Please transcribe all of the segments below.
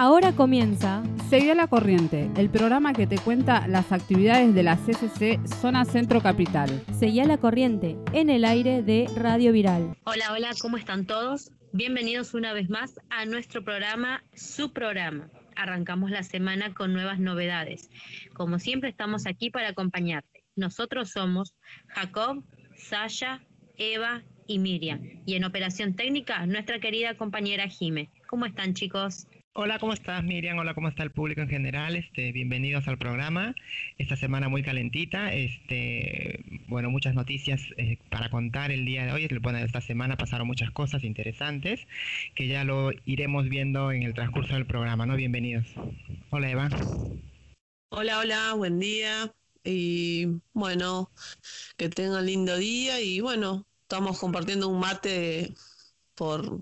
Ahora comienza Seguí a la corriente, el programa que te cuenta las actividades de la CCC Zona Centro Capital. Seguí a la corriente en el aire de Radio Viral. Hola, hola, ¿cómo están todos? Bienvenidos una vez más a nuestro programa, su programa. Arrancamos la semana con nuevas novedades. Como siempre estamos aquí para acompañarte. Nosotros somos Jacob, Sasha, Eva y Miriam. Y en operación técnica, nuestra querida compañera Jime. ¿Cómo están chicos? Hola, ¿cómo estás Miriam? Hola, ¿cómo está el público en general? Este, bienvenidos al programa. Esta semana muy calentita. Este, bueno, muchas noticias eh, para contar el día de hoy. Bueno, esta semana pasaron muchas cosas interesantes que ya lo iremos viendo en el transcurso del programa, ¿no? Bienvenidos. Hola, Eva. Hola, hola, buen día. Y bueno, que tengan lindo día y bueno, estamos compartiendo un mate por,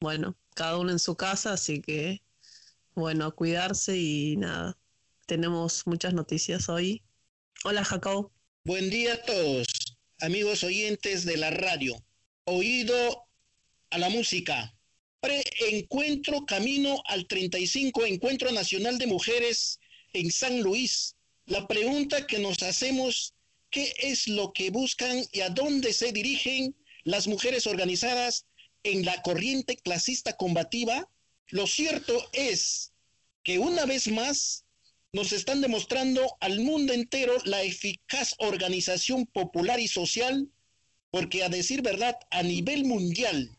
bueno, cada uno en su casa, así que bueno, cuidarse y nada. Tenemos muchas noticias hoy. Hola, Jacob. Buen día a todos, amigos oyentes de la radio. Oído a la música. Pre-encuentro camino al 35 Encuentro Nacional de Mujeres en San Luis. La pregunta que nos hacemos, ¿qué es lo que buscan y a dónde se dirigen las mujeres organizadas en la corriente clasista combativa? Lo cierto es que una vez más nos están demostrando al mundo entero la eficaz organización popular y social, porque a decir verdad, a nivel mundial,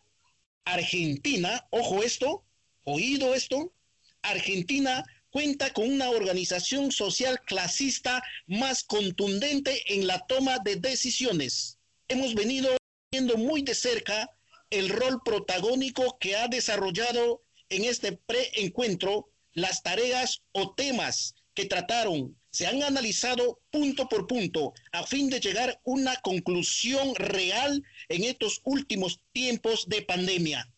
Argentina, ojo esto, oído esto, Argentina cuenta con una organización social clasista más contundente en la toma de decisiones. Hemos venido viendo muy de cerca el rol protagónico que ha desarrollado en este preencuentro las tareas o temas que trataron se han analizado punto por punto a fin de llegar a una conclusión real en estos últimos tiempos de pandemia.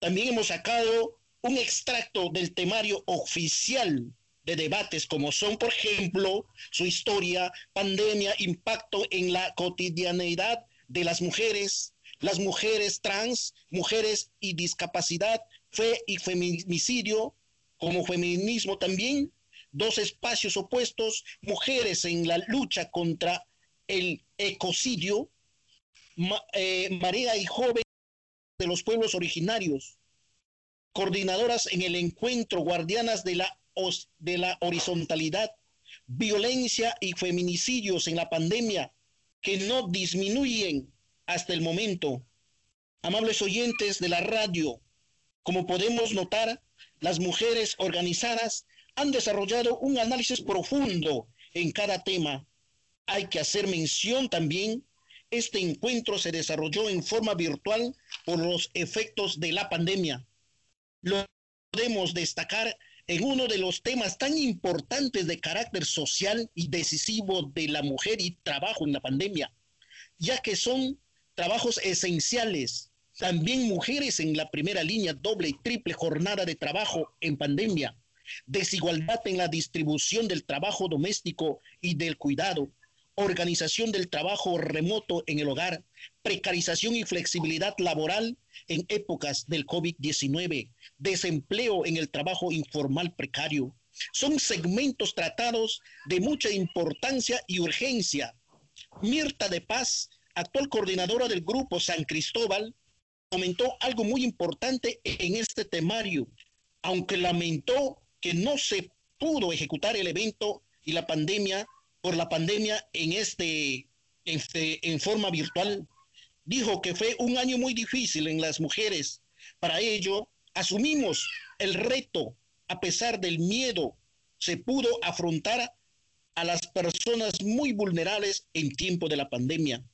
También hemos sacado un extracto del temario oficial de debates como son, por ejemplo, su historia, pandemia, impacto en la cotidianeidad de las mujeres, las mujeres trans, mujeres y discapacidad, fe y feminicidio, como feminismo también, dos espacios opuestos, mujeres en la lucha contra el ecocidio, eh, marea y joven de los pueblos originarios, coordinadoras en el encuentro, guardianas de la, de la horizontalidad, violencia y feminicidios en la pandemia que no disminuyen hasta el momento. Amables oyentes de la radio, como podemos notar, las mujeres organizadas han desarrollado un análisis profundo en cada tema. Hay que hacer mención también, este encuentro se desarrolló en forma virtual por los efectos de la pandemia. Lo podemos destacar en uno de los temas tan importantes de carácter social y decisivo de la mujer y trabajo en la pandemia, ya que son trabajos esenciales también mujeres en la primera línea, doble y triple jornada de trabajo en pandemia, desigualdad en la distribución del trabajo doméstico y del cuidado, organización del trabajo remoto en el hogar, precarización y flexibilidad laboral en épocas del COVID-19, desempleo en el trabajo informal precario. Son segmentos tratados de mucha importancia y urgencia. Mirta de Paz, actual coordinadora del Grupo San Cristóbal, comentó algo muy importante en este temario, aunque lamentó que no se pudo ejecutar el evento y la pandemia por la pandemia en este, este en forma virtual. Dijo que fue un año muy difícil en las mujeres. Para ello, asumimos el reto, a pesar del miedo, se pudo afrontar a las personas muy vulnerables en tiempo de la pandemia.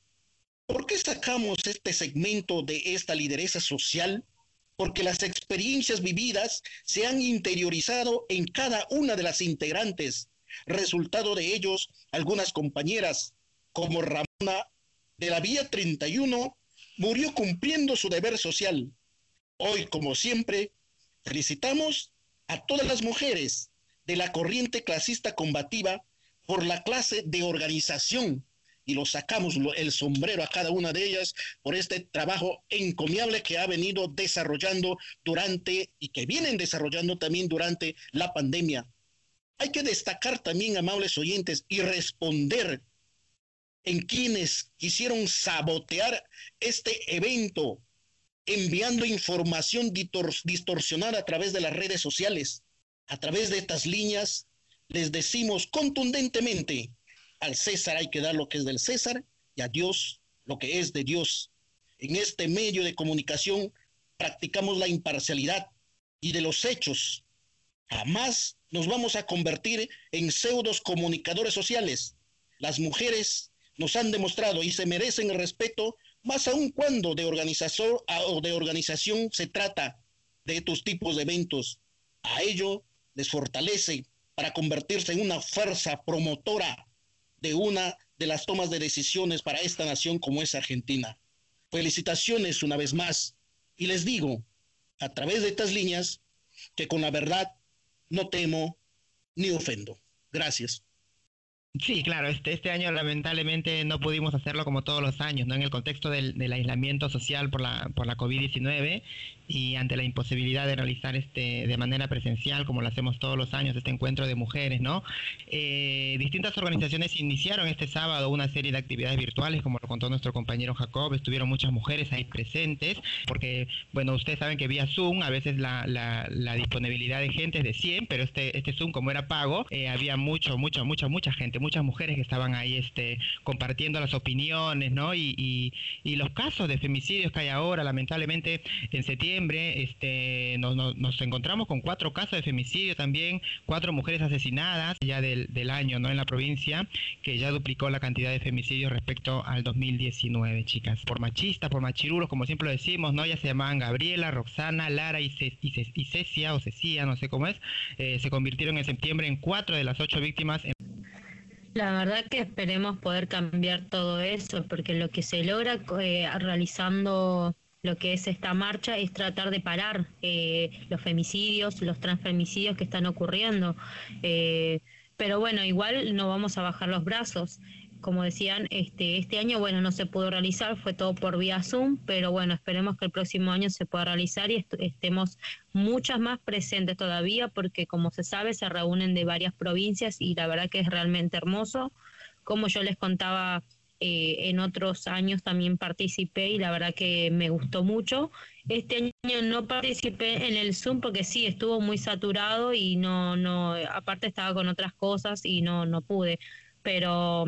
¿Por qué sacamos este segmento de esta lideresa social? Porque las experiencias vividas se han interiorizado en cada una de las integrantes. Resultado de ellos, algunas compañeras, como Ramona de la Vía 31, murió cumpliendo su deber social. Hoy, como siempre, felicitamos a todas las mujeres de la corriente clasista combativa por la clase de organización y lo sacamos el sombrero a cada una de ellas por este trabajo encomiable que ha venido desarrollando durante y que vienen desarrollando también durante la pandemia. Hay que destacar también, amables oyentes, y responder en quienes quisieron sabotear este evento, enviando información distorsionada a través de las redes sociales. A través de estas líneas les decimos contundentemente, al César hay que dar lo que es del César y a Dios lo que es de Dios. En este medio de comunicación practicamos la imparcialidad y de los hechos. Jamás nos vamos a convertir en pseudos comunicadores sociales. Las mujeres nos han demostrado y se merecen el respeto, más aún cuando de organización o de organización se trata de estos tipos de eventos. A ello les fortalece para convertirse en una fuerza promotora de una de las tomas de decisiones para esta nación como es Argentina. Felicitaciones una vez más y les digo a través de estas líneas que con la verdad no temo ni ofendo. Gracias. Sí, claro, este, este año lamentablemente no pudimos hacerlo como todos los años, ¿no? En el contexto del, del aislamiento social por la, por la COVID-19 y ante la imposibilidad de realizar este de manera presencial, como lo hacemos todos los años, este encuentro de mujeres, ¿no? Eh, distintas organizaciones iniciaron este sábado una serie de actividades virtuales, como lo contó nuestro compañero Jacob, estuvieron muchas mujeres ahí presentes, porque, bueno, ustedes saben que vía Zoom a veces la, la, la disponibilidad de gente es de 100, pero este, este Zoom como era pago, eh, había mucho, mucha, mucha, mucha gente, muchas mujeres que estaban ahí este, compartiendo las opiniones, ¿no? Y, y, y los casos de femicidios que hay ahora, lamentablemente, en septiembre, este, nos, encontramos con cuatro casos de femicidio también, cuatro mujeres asesinadas ya del, año ¿no? en la provincia, que ya duplicó la cantidad de femicidios respecto al 2019, chicas. Por machistas, por machiruros, como siempre lo decimos, ¿no? Ya se llamaban Gabriela, Roxana, Lara y, Cecia, o Cecia, no sé cómo es, eh, se convirtieron en septiembre en cuatro de las ocho víctimas. La verdad que esperemos poder cambiar todo eso, porque lo que se logra eh, realizando lo que es esta marcha es tratar de parar eh, los femicidios, los transfemicidios que están ocurriendo. Eh, pero bueno, igual no vamos a bajar los brazos. Como decían, este, este año, bueno, no se pudo realizar, fue todo por vía Zoom, pero bueno, esperemos que el próximo año se pueda realizar y estemos muchas más presentes todavía, porque como se sabe, se reúnen de varias provincias y la verdad que es realmente hermoso. Como yo les contaba eh, en otros años también participé y la verdad que me gustó mucho. Este año no participé en el Zoom porque sí, estuvo muy saturado y no, no, aparte estaba con otras cosas y no, no pude. Pero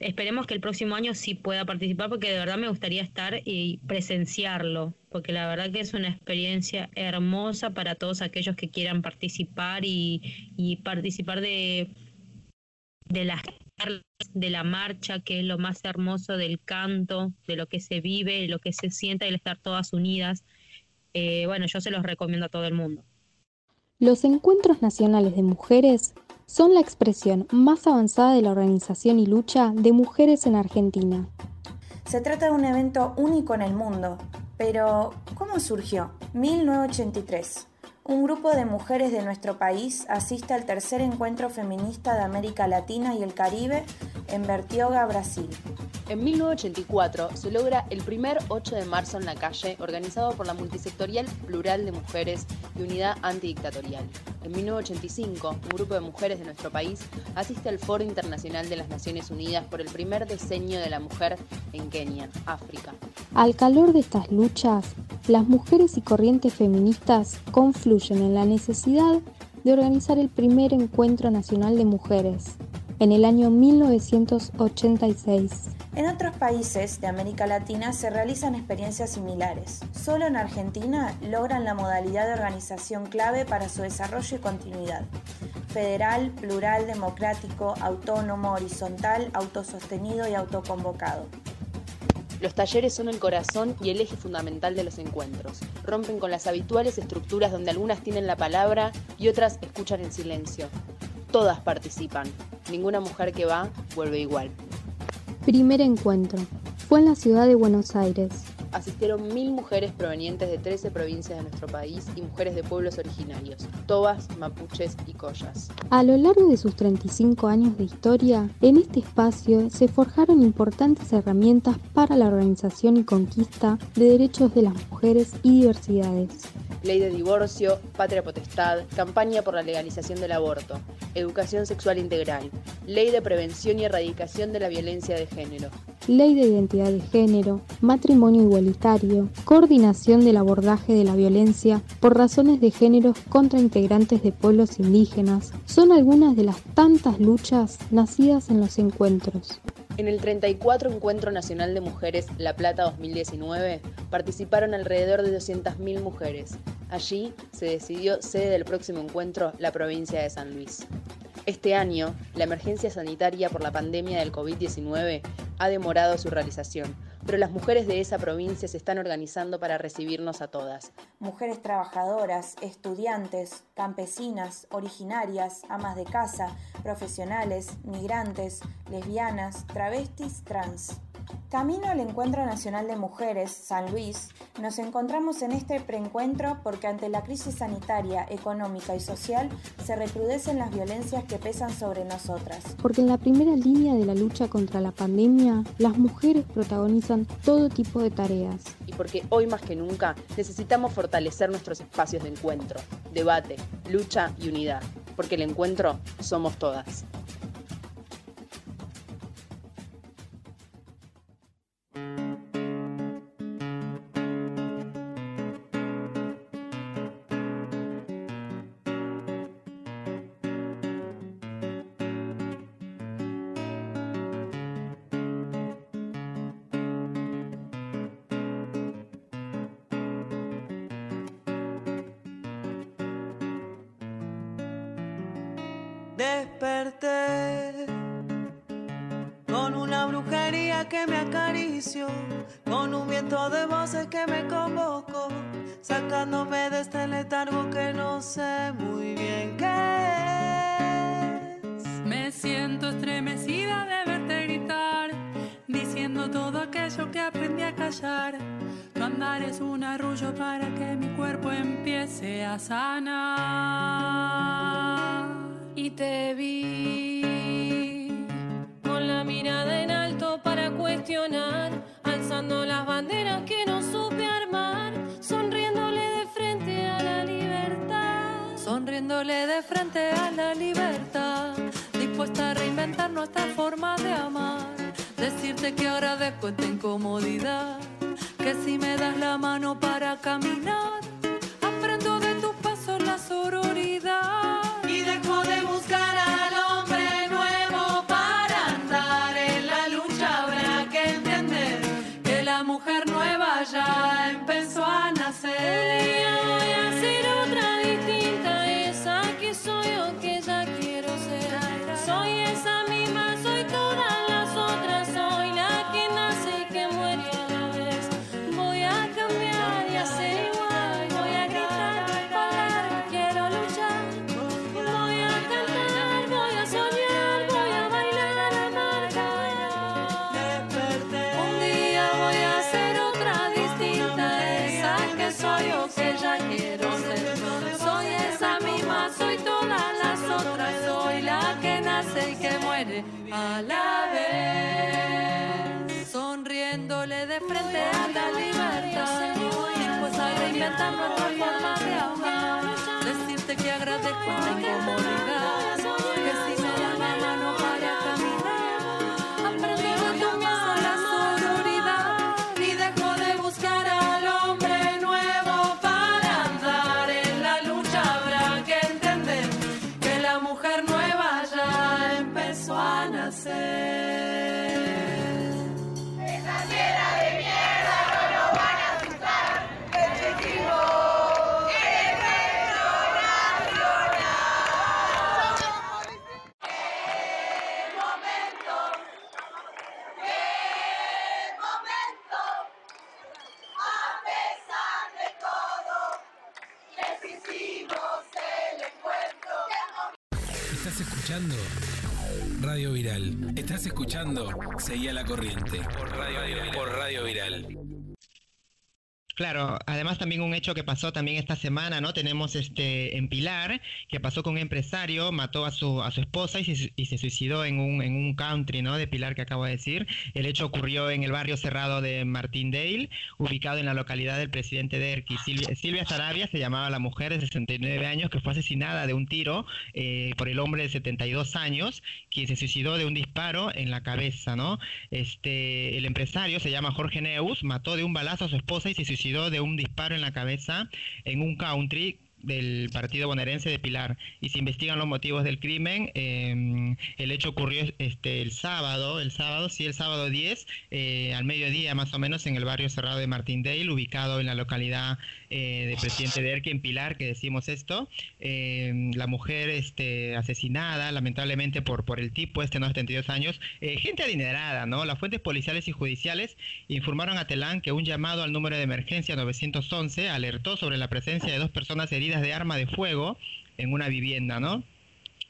esperemos que el próximo año sí pueda participar porque de verdad me gustaría estar y presenciarlo, porque la verdad que es una experiencia hermosa para todos aquellos que quieran participar y, y participar de, de las de la marcha, que es lo más hermoso del canto, de lo que se vive, de lo que se siente, el estar todas unidas. Eh, bueno, yo se los recomiendo a todo el mundo. Los encuentros nacionales de mujeres son la expresión más avanzada de la organización y lucha de mujeres en Argentina. Se trata de un evento único en el mundo, pero ¿cómo surgió? 1983. Un grupo de mujeres de nuestro país asiste al tercer encuentro feminista de América Latina y el Caribe en Bertioga, Brasil. En 1984 se logra el primer 8 de marzo en la calle, organizado por la multisectorial Plural de Mujeres y Unidad Antidictatorial. En 1985, un grupo de mujeres de nuestro país asiste al Foro Internacional de las Naciones Unidas por el primer diseño de la mujer en Kenia, África. Al calor de estas luchas, las mujeres y corrientes feministas confluyen en la necesidad de organizar el primer encuentro nacional de mujeres en el año 1986. En otros países de América Latina se realizan experiencias similares. Solo en Argentina logran la modalidad de organización clave para su desarrollo y continuidad. Federal, plural, democrático, autónomo, horizontal, autosostenido y autoconvocado. Los talleres son el corazón y el eje fundamental de los encuentros. Rompen con las habituales estructuras donde algunas tienen la palabra y otras escuchan en silencio. Todas participan. Ninguna mujer que va vuelve igual. Primer encuentro. Fue en la ciudad de Buenos Aires. Asistieron mil mujeres provenientes de 13 provincias de nuestro país y mujeres de pueblos originarios, tobas, mapuches y collas. A lo largo de sus 35 años de historia, en este espacio se forjaron importantes herramientas para la organización y conquista de derechos de las mujeres y diversidades. Ley de divorcio, patria potestad, campaña por la legalización del aborto, educación sexual integral, ley de prevención y erradicación de la violencia de género, ley de identidad de género, matrimonio igualitario, coordinación del abordaje de la violencia por razones de género contra integrantes de pueblos indígenas, son algunas de las tantas luchas nacidas en los encuentros. En el 34 Encuentro Nacional de Mujeres La Plata 2019 participaron alrededor de 200.000 mujeres. Allí se decidió sede del próximo encuentro la provincia de San Luis. Este año, la emergencia sanitaria por la pandemia del COVID-19 ha demorado su realización, pero las mujeres de esa provincia se están organizando para recibirnos a todas. Mujeres trabajadoras, estudiantes, campesinas, originarias, amas de casa, profesionales, migrantes, lesbianas, travestis, trans. Camino al Encuentro Nacional de Mujeres, San Luis, nos encontramos en este preencuentro porque ante la crisis sanitaria, económica y social se recrudecen las violencias que pesan sobre nosotras. Porque en la primera línea de la lucha contra la pandemia, las mujeres protagonizan todo tipo de tareas. Y porque hoy más que nunca necesitamos fortalecer nuestros espacios de encuentro, debate, lucha y unidad. Porque el encuentro somos todas. A reinventar nuestra forma de amar. Decirte que agradezco la incomodidad, escuchando Seguí a la corriente. Por Radio Viral. Claro, además también un hecho que pasó también esta semana, ¿no? Tenemos este en Pilar, que pasó con un empresario, mató a su a su esposa y se, y se suicidó en un, en un country, ¿no? De Pilar que acabo de decir. El hecho ocurrió en el barrio cerrado de Martindale, ubicado en la localidad del presidente de. Silvia, Silvia Sarabia se llamaba la mujer de 69 años que fue asesinada de un tiro eh, por el hombre de 72 años, quien se suicidó de un disparo en la cabeza, ¿no? Este, el empresario se llama Jorge Neus, mató de un balazo a su esposa y se suicidó de un disparo en la cabeza en un country del partido bonaerense de Pilar y se investigan los motivos del crimen. Eh, el hecho ocurrió este el sábado, el sábado, sí, el sábado 10, eh, al mediodía más o menos en el barrio cerrado de Martindale, ubicado en la localidad eh, de Presidente de en Pilar, que decimos esto. la mujer este, asesinada, lamentablemente por, por el tipo, este no 72 años, gente adinerada, ¿no? Las fuentes policiales y judiciales informaron a Telán que un llamado al número de emergencia 911 alertó sobre la presencia de dos personas heridas de arma de fuego en una vivienda, ¿no?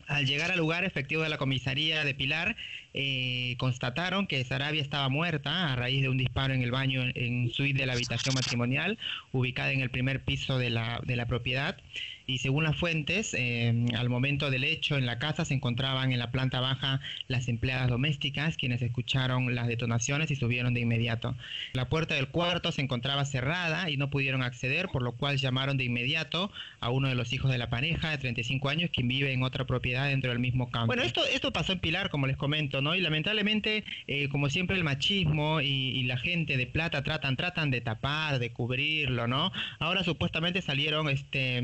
Al llegar al lugar efectivo de la comisaría de Pilar, eh, constataron que Sarabia estaba muerta a raíz de un disparo en el baño en suite de la habitación matrimonial, ubicada en el primer piso de la, de la propiedad y según las fuentes, eh, al momento del hecho en la casa se encontraban en la planta baja las empleadas domésticas, quienes escucharon las detonaciones y subieron de inmediato. La puerta del cuarto se encontraba cerrada y no pudieron acceder, por lo cual llamaron de inmediato a uno de los hijos de la pareja de 35 años, quien vive en otra propiedad dentro del mismo campo. Bueno, esto, esto pasó en Pilar, como les comento, ¿no? Y lamentablemente, eh, como siempre, el machismo y, y la gente de plata tratan, tratan de tapar, de cubrirlo, ¿no? Ahora supuestamente salieron este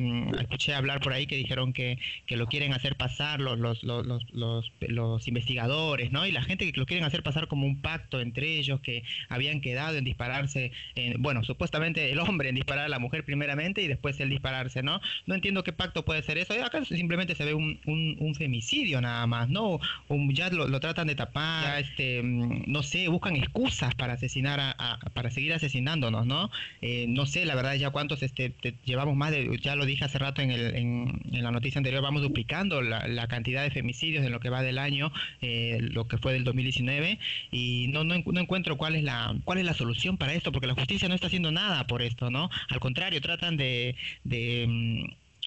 escuché hablar por ahí que dijeron que, que lo quieren hacer pasar los, los, los, los, los investigadores, ¿no? Y la gente que lo quieren hacer pasar como un pacto entre ellos, que habían quedado en dispararse, en, bueno, supuestamente el hombre en disparar a la mujer primeramente y después el dispararse, ¿no? No entiendo qué pacto puede ser eso. Acá simplemente se ve un, un, femicidio nada más, ¿no? Un, ya lo, lo, tratan de tapar, ya este, mm, no sé, buscan excusas para asesinar, a, para seguir asesinándonos, ¿no? Eh, no sé, la verdad, ya cuántos este, llevamos más de, ya lo dije hace rato, en, el, en, la noticia anterior, vamos duplicando la, cantidad de femicidios en lo que va del año, eh, lo que fue del 2019, y no, no, encuentro cuál es, la, cuál es la solución para esto, porque la justicia no está haciendo nada por esto, ¿no? Al contrario, tratan de, de mm,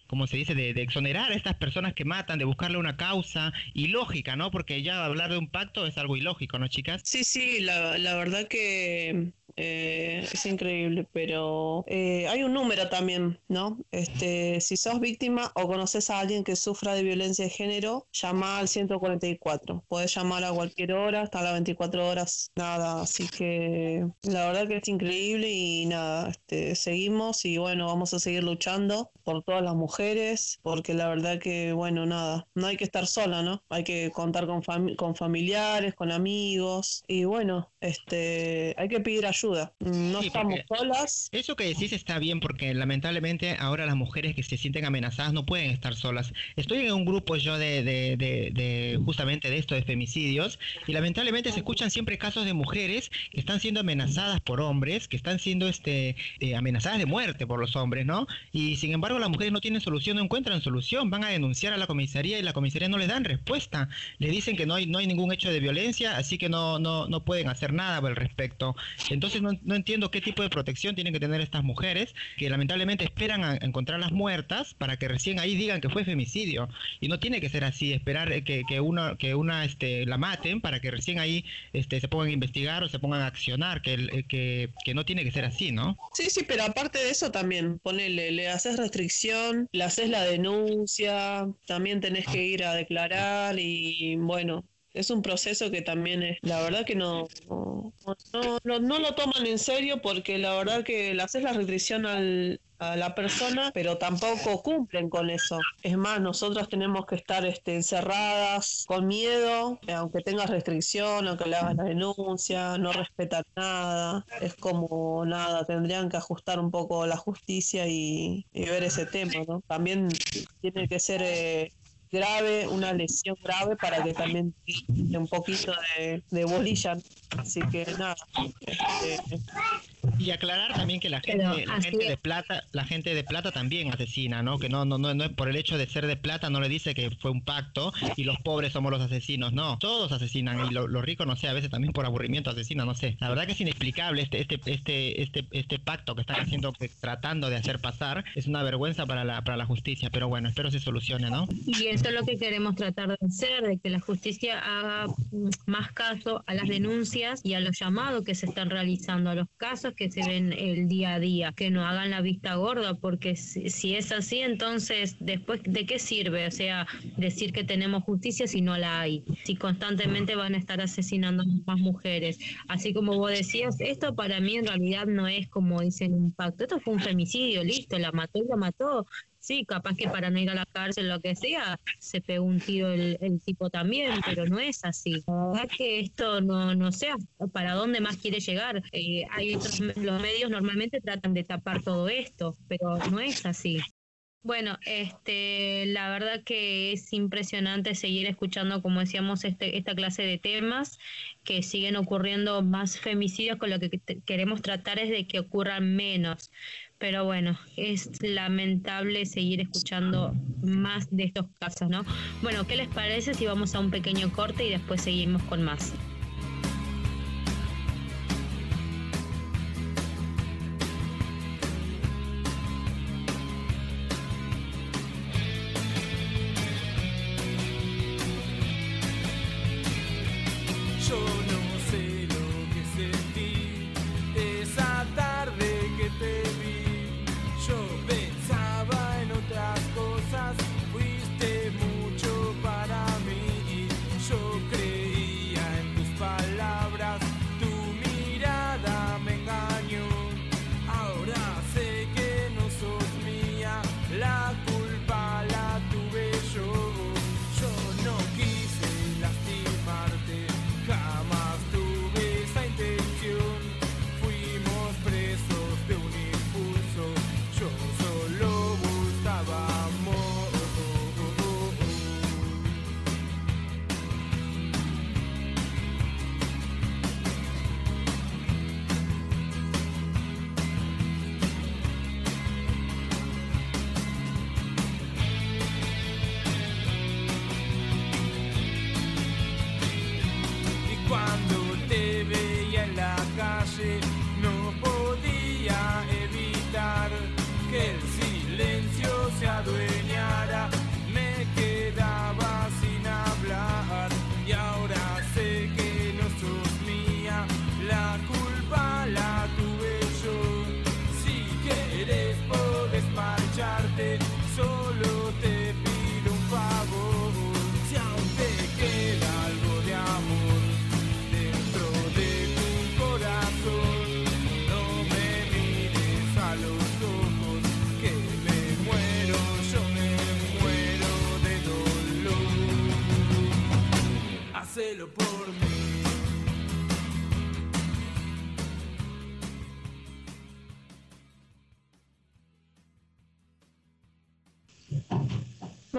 como se dice, de, exonerar a estas personas que matan, de buscarle una causa ilógica, ¿no? Porque ya hablar de un pacto es algo ilógico, ¿no, chicas? Sí, sí, la, la verdad que eh, es increíble, pero eh, hay un número también, ¿no? Este, si sos víctima o conoces a alguien que sufra de violencia de género, llama al 144. Puedes llamar a cualquier hora, hasta las 24 horas, nada. Así que la verdad que es increíble y nada, este, seguimos y bueno, vamos a seguir luchando por todas las mujeres, porque la verdad que, bueno, nada, no hay que estar sola, ¿no? Hay que contar con, con familiares, con amigos y bueno, este, hay que pedir ayuda no estamos solas. Eso que decís está bien porque lamentablemente ahora las mujeres que se sienten amenazadas no pueden estar solas. Estoy en un grupo yo de, de, justamente de esto, de femicidios, y lamentablemente se escuchan siempre casos de mujeres que están siendo amenazadas por hombres, que están siendo este, eh, amenazadas de muerte por los hombres, ¿no? Y sin embargo las mujeres no tienen solución, no encuentran solución, van a denunciar a la comisaría y la comisaría no les dan respuesta. Le dicen que no hay, no hay ningún hecho de violencia, así que no, no, no pueden hacer nada al respecto. Entonces no, entiendo qué tipo de protección tienen que tener estas mujeres que lamentablemente esperan a encontrarlas muertas para que recién ahí digan que fue femicidio. Y no tiene que ser así, esperar que, que una, que una este, la maten para que recién ahí este, se pongan a investigar o se pongan a accionar, que, que, que no tiene que ser así, ¿no? Sí, sí, pero aparte de eso también, ponele, le haces restricción, le haces la denuncia, también tenés que ir a declarar y bueno, es un proceso que también es, la verdad que no no, no, lo toman en serio porque la verdad que le haces la restricción al, a la persona, pero tampoco cumplen con eso. Es más, nosotros tenemos que estar este, encerradas con miedo, aunque tengas restricción, aunque le hagas la denuncia, no respetan nada. Es como nada, tendrían que ajustar un poco la justicia y, ver ese tema, ¿no? También tiene que ser eh, grave, una lesión grave para que también un poquito de, de bolilla. Así que nada, este, Y aclarar también que la gente, la gente de plata, la gente de plata también asesina, ¿no? Que no, no, no, no es por el hecho de ser de plata, no le dice que fue un pacto y los pobres somos los asesinos, no, todos asesinan y los ricos, no sé, a veces también por aburrimiento asesinan, no sé. La verdad que es inexplicable este, este, este, este, este pacto que están haciendo, tratando de hacer pasar, es una vergüenza para la, para la justicia, pero bueno, espero se solucione, ¿no? Y eso es lo que queremos tratar de hacer, de que la justicia haga más caso a las denuncias y a los llamados que se están realizando, a los casos que se ven el día a día, que no hagan la vista gorda, porque si, es así, entonces después de qué sirve, o sea, decir que tenemos justicia si no la hay, si constantemente van a estar asesinando más mujeres. Así como vos decías, esto para mí en realidad no es como dicen un pacto, esto fue un femicidio, listo, la mató y la mató, sí, capaz que para no ir a la cárcel, lo que sea, se pegó un tiro el, tipo también, pero no es así. La verdad que esto no, no sé para dónde más quiere llegar. Eh, hay los medios normalmente tratan de tapar todo esto, pero no es así. Bueno, este, la verdad que es impresionante seguir escuchando, como decíamos, este, esta clase de temas, que siguen ocurriendo más femicidios, con lo que queremos tratar es de que ocurran menos pero bueno, es lamentable seguir escuchando más de estos casos, ¿no? Bueno, ¿qué les parece si vamos a un pequeño corte y después seguimos con más? cuando te veía en la calle no podía evitar que el silencio se adueñe.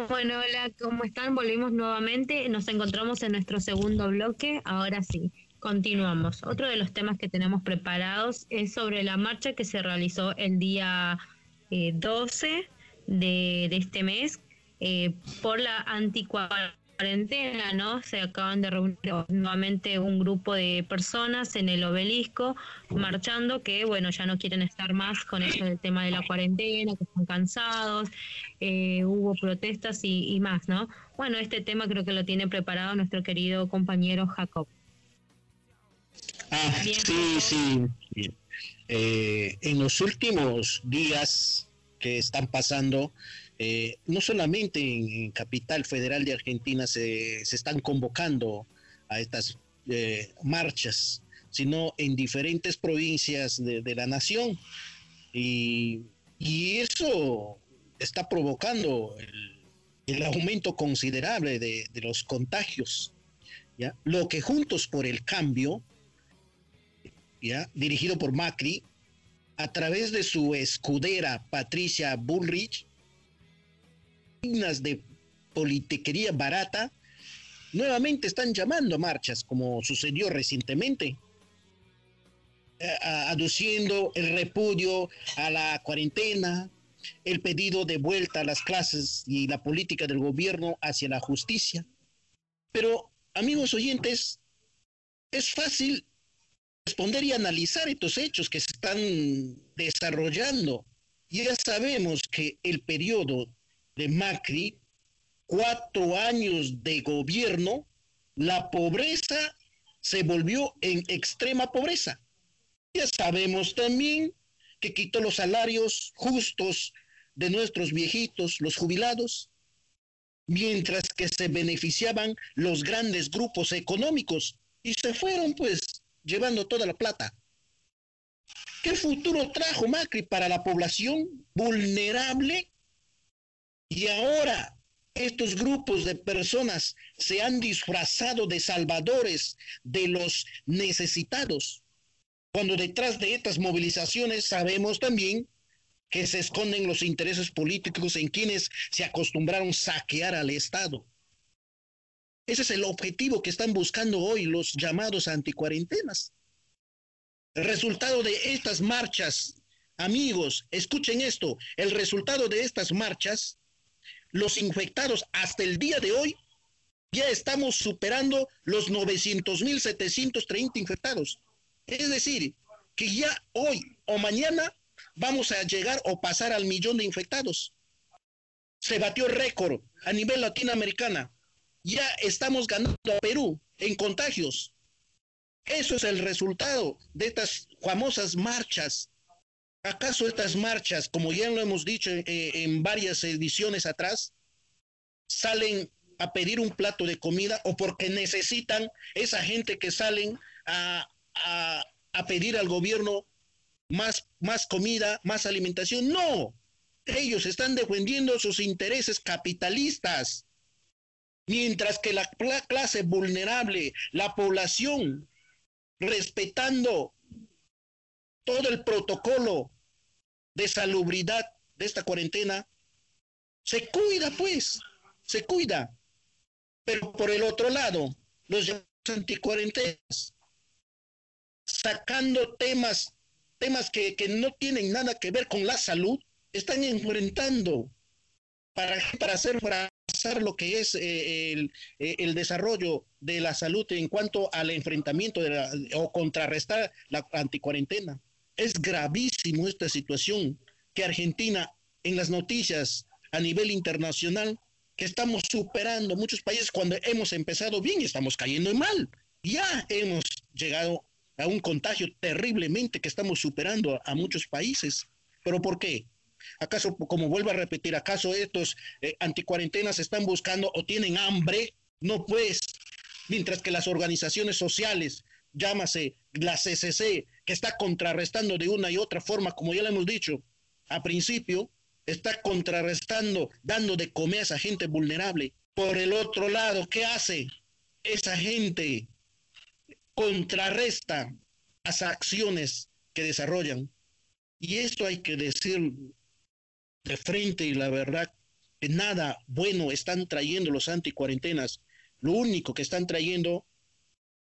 Bueno, hola, ¿cómo están? Volvimos nuevamente. Nos encontramos en nuestro segundo bloque. Ahora sí, continuamos. Otro de los temas que tenemos preparados es sobre la marcha que se realizó el día 12 eh, de, este mes eh, por la anticuarentena cuarentena, ¿no? Se acaban de reunir nuevamente un grupo de personas en el obelisco marchando que, bueno, ya no quieren estar más con eso del tema de la cuarentena, que están cansados, eh, hubo protestas y, más, ¿no? Bueno, este tema creo que lo tiene preparado nuestro querido compañero Jacob. Ah, sí, sí. Eh, en los últimos días que están pasando, eh, no solamente en, Capital Federal de Argentina se, están convocando a estas eh, marchas, sino en diferentes provincias de, la nación. Y, eso está provocando el, aumento considerable de, los contagios. ¿ya? Lo que Juntos por el Cambio, ¿ya? dirigido por Macri, a través de su escudera Patricia Bullrich, de politiquería barata nuevamente están llamando a marchas, como sucedió recientemente. aduciendo el repudio a la cuarentena, el pedido de vuelta a las clases y la política del gobierno hacia la justicia. Pero, amigos oyentes, es fácil responder y analizar estos hechos que se están desarrollando. Ya sabemos que el periodo de Macri, cuatro años de gobierno, la pobreza se volvió en extrema pobreza. Ya sabemos también que quitó los salarios justos de nuestros viejitos, los jubilados, mientras que se beneficiaban los grandes grupos económicos y se fueron pues llevando toda la plata. ¿Qué futuro trajo Macri para la población vulnerable? Y ahora estos grupos de personas se han disfrazado de salvadores de los necesitados, cuando detrás de estas movilizaciones sabemos también que se esconden los intereses políticos en quienes se acostumbraron a saquear al Estado. Ese es el objetivo que están buscando hoy los llamados anticuarentenas. El resultado de estas marchas, amigos, escuchen esto, el resultado de estas marchas, los infectados hasta el día de hoy, ya estamos superando los 900.730 infectados. Es decir, que ya hoy o mañana vamos a llegar o pasar al millón de infectados. Se batió récord a nivel latinoamericana ya estamos ganando a Perú en contagios. Eso es el resultado de estas famosas marchas. ¿Acaso estas marchas, como ya lo hemos dicho eh, en varias ediciones atrás, salen a pedir un plato de comida o porque necesitan esa gente que salen a, a pedir al gobierno más, más comida, más alimentación? No, ellos están defendiendo sus intereses capitalistas mientras que la clase vulnerable, la población, respetando todo el protocolo de salubridad de esta cuarentena, se cuida pues, se cuida. Pero por el otro lado, los anticuarentenas, sacando temas, temas que, que no tienen nada que ver con la salud, están enfrentando para, para hacer lo que es eh, el, eh, el, desarrollo de la salud en cuanto al enfrentamiento de o contrarrestar la anticuarentena. Es gravísimo esta situación que Argentina en las noticias a nivel internacional que estamos superando muchos países cuando hemos empezado bien y estamos cayendo mal. Ya hemos llegado a un contagio terriblemente que estamos superando a muchos países. ¿Pero por qué? ¿Acaso, como vuelvo a repetir, acaso estos eh, anticuarentenas están buscando o tienen hambre? No, pues, mientras que las organizaciones sociales, llámase la CCC, que está contrarrestando de una y otra forma, como ya le hemos dicho, a principio, está contrarrestando, dando de comer a esa gente vulnerable. Por el otro lado, ¿qué hace? Esa gente contrarresta las acciones que desarrollan. Y esto hay que decir de frente y la verdad que nada bueno están trayendo los anticuarentenas. Lo único que están trayendo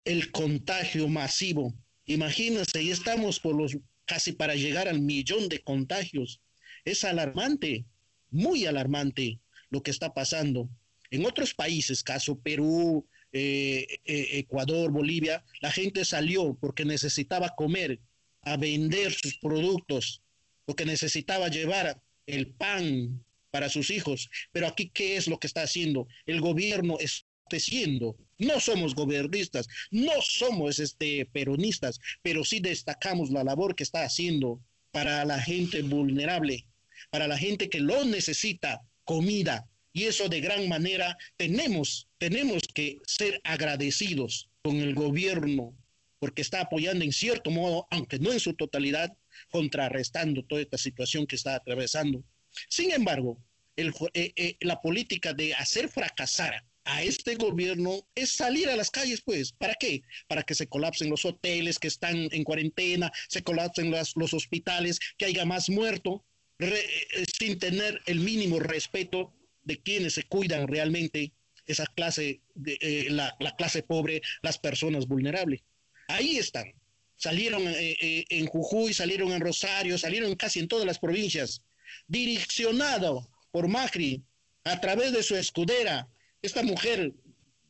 el contagio masivo. Imagínense, ya estamos por los casi para llegar al millón de contagios. Es alarmante, muy alarmante lo que está pasando. En otros países, caso Perú, eh, eh, Ecuador, Bolivia, la gente salió porque necesitaba comer, a vender sus productos, porque necesitaba llevar el pan para sus hijos. Pero aquí, ¿qué es lo que está haciendo? El gobierno está haciendo. No somos gobiernistas, no somos este, peronistas, pero sí destacamos la labor que está haciendo para la gente vulnerable, para la gente que lo necesita, comida. Y eso de gran manera tenemos, tenemos que ser agradecidos con el gobierno, porque está apoyando en cierto modo, aunque no en su totalidad, contrarrestando toda esta situación que está atravesando. Sin embargo, eh, eh, la política de hacer fracasar a este gobierno es salir a las calles, pues. ¿Para qué? Para que se colapsen los hoteles que están en cuarentena, se colapsen los hospitales, que haya más muerto, eh, sin tener el mínimo respeto de quienes se cuidan realmente esa clase, de, la, la clase pobre, las personas vulnerables. Ahí están salieron eh, eh, en Jujuy, salieron en Rosario, salieron casi en todas las provincias, direccionado por Macri a través de su escudera, esta mujer,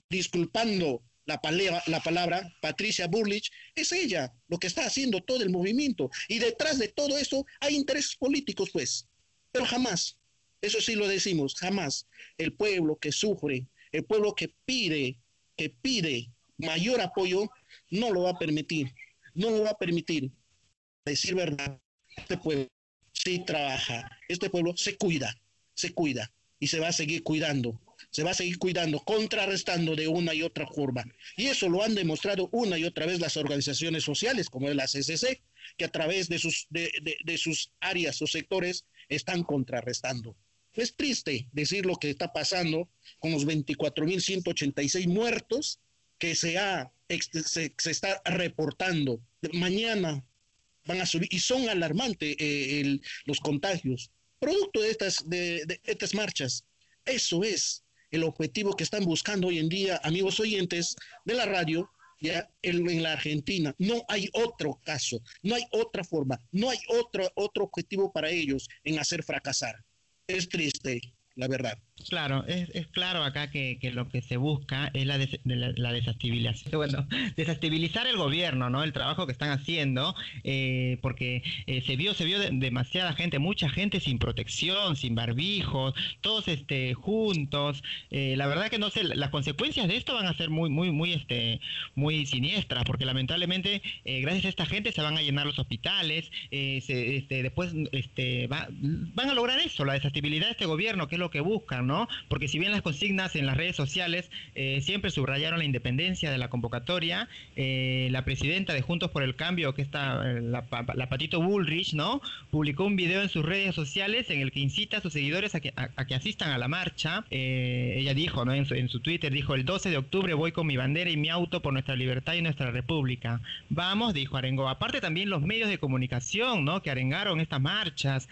disculpando la, palabra, la palabra, Patricia Burlich, es ella lo que está haciendo todo el movimiento. Y detrás de todo esto hay intereses políticos, pues. Pero jamás, eso sí lo decimos, jamás el pueblo que sufre, el pueblo que pide, que pide mayor apoyo, no lo va a permitir. No lo va a permitir. Decir verdad, este pueblo sí trabaja, este pueblo se cuida, se cuida y se va a seguir cuidando se va a seguir cuidando, contrarrestando de una y otra forma. Y eso lo han demostrado una y otra vez las organizaciones sociales, como es la CCC, que a través de sus, de, sus áreas o sectores están contrarrestando. Es triste decir lo que está pasando con los 24.186 muertos que se, ha, se, está reportando. Mañana van a subir y son alarmantes eh, los contagios, producto de estas, de, de estas marchas. Eso es el objetivo que están buscando hoy en día, amigos oyentes de la radio, ya en, la Argentina. No hay otro caso, no hay otra forma, no hay otro, otro objetivo para ellos en hacer fracasar. Es triste, la verdad. Claro, es, es claro acá que, lo que se busca es la, la, desestabilización, bueno, desestabilizar el gobierno, ¿no? El trabajo que están haciendo, eh, porque eh, se vio, se vio demasiada gente, mucha gente sin protección, sin barbijos, todos este juntos. Eh, la verdad que no sé, las consecuencias de esto van a ser muy, muy, muy, este, muy siniestras, porque lamentablemente gracias a esta gente se van a llenar los hospitales, se, este, después este, va, van a lograr eso, la desestabilidad de este gobierno, que es lo que buscan, ¿no? Porque si bien las consignas en las redes sociales eh, siempre subrayaron la independencia de la convocatoria, eh, la presidenta de Juntos por el Cambio, que está eh, la, Patito Bullrich, ¿no? Publicó un video en sus redes sociales en el que incita a sus seguidores a que, asistan a la marcha. ella dijo, ¿no? En su, en su Twitter, dijo, el 12 de octubre voy con mi bandera y mi auto por nuestra libertad y nuestra república. Vamos, dijo Arengo. Aparte también los medios de comunicación, ¿no? Que arengaron estas marchas,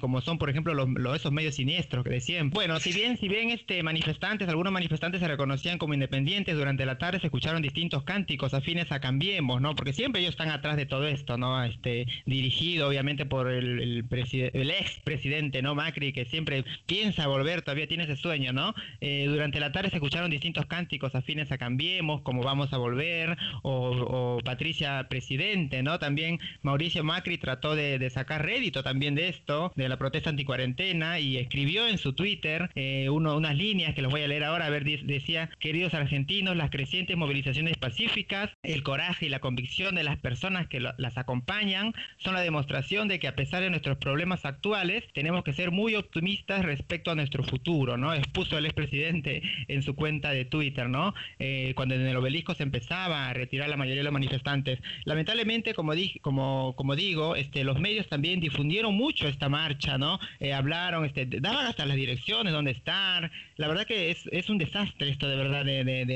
como son, por ejemplo, los, esos medios siniestros que decían, bueno, si bien, si bien este manifestantes, algunos manifestantes se reconocían como independientes, durante la tarde se escucharon distintos cánticos afines a Cambiemos, ¿no? Porque siempre ellos están atrás de todo esto, ¿no? Este, dirigido obviamente por el, el, el ex presidente, ¿no? Macri, que siempre piensa volver, todavía tiene ese sueño, ¿no? Eh, durante la tarde se escucharon distintos cánticos afines a Cambiemos, como vamos a volver, o, Patricia presidente, ¿no? También Mauricio Macri trató de, de sacar rédito también de esto, de la protesta anticuarentena, y escribió en su Twitter eh, unas líneas que los voy a leer ahora. A ver, decía, queridos argentinos, las crecientes movilizaciones pacíficas, el coraje y la convicción de las personas que las acompañan son la demostración de que a pesar de nuestros problemas actuales, tenemos que ser muy optimistas respecto a nuestro futuro, ¿no? Expuso el expresidente en su cuenta de Twitter, ¿no? Eh, cuando en el obelisco se empezaba a retirar la mayoría de los manifestantes. Lamentablemente, como, dije, como, como digo, este, los medios también difundieron mucho esta marcha, ¿no? Eh, hablaron, este, daban hasta las direcciones dónde estar. La verdad que es, es un desastre esto de verdad de, de,